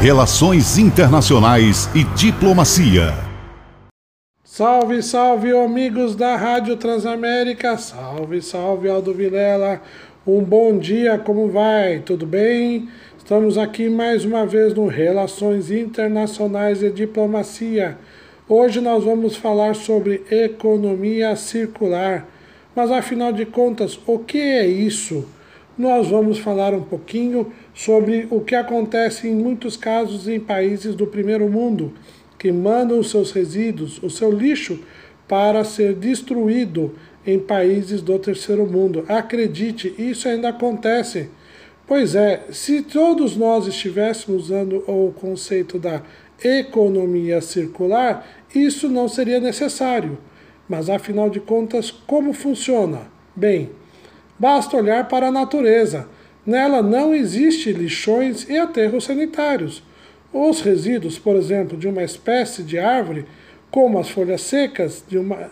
Relações Internacionais e Diplomacia. Salve, salve, amigos da Rádio Transamérica. Salve, salve, Aldo Vilela. Um bom dia, como vai? Tudo bem? Estamos aqui mais uma vez no Relações Internacionais e Diplomacia. Hoje nós vamos falar sobre economia circular. Mas afinal de contas, o que é isso? Nós vamos falar um pouquinho sobre o que acontece em muitos casos em países do primeiro mundo, que mandam os seus resíduos, o seu lixo, para ser destruído em países do terceiro mundo. Acredite, isso ainda acontece. Pois é, se todos nós estivéssemos usando o conceito da economia circular, isso não seria necessário. Mas afinal de contas, como funciona? Bem, basta olhar para a natureza. Nela não existe lixões e aterros sanitários. Os resíduos, por exemplo, de uma espécie de árvore, como as folhas secas, de uma,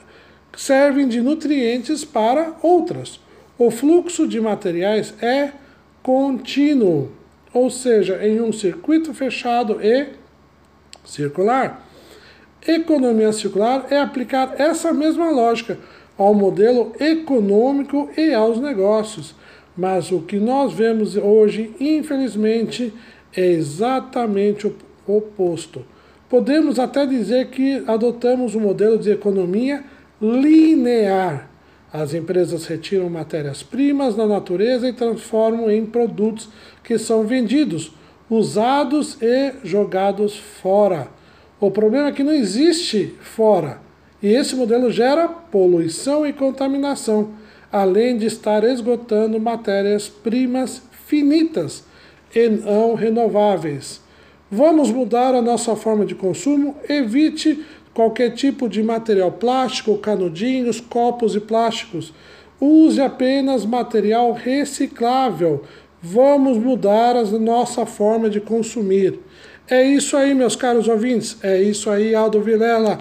servem de nutrientes para outras. O fluxo de materiais é contínuo, ou seja, em um circuito fechado e circular. Economia circular é aplicar essa mesma lógica ao modelo econômico e aos negócios. Mas o que nós vemos hoje, infelizmente, é exatamente o oposto. Podemos até dizer que adotamos um modelo de economia linear as empresas retiram matérias-primas da natureza e transformam em produtos que são vendidos, usados e jogados fora. O problema é que não existe fora. E esse modelo gera poluição e contaminação, além de estar esgotando matérias-primas finitas e não renováveis. Vamos mudar a nossa forma de consumo? Evite qualquer tipo de material plástico, canudinhos, copos e plásticos. Use apenas material reciclável. Vamos mudar a nossa forma de consumir. É isso aí, meus caros ouvintes. É isso aí, Aldo Vilela.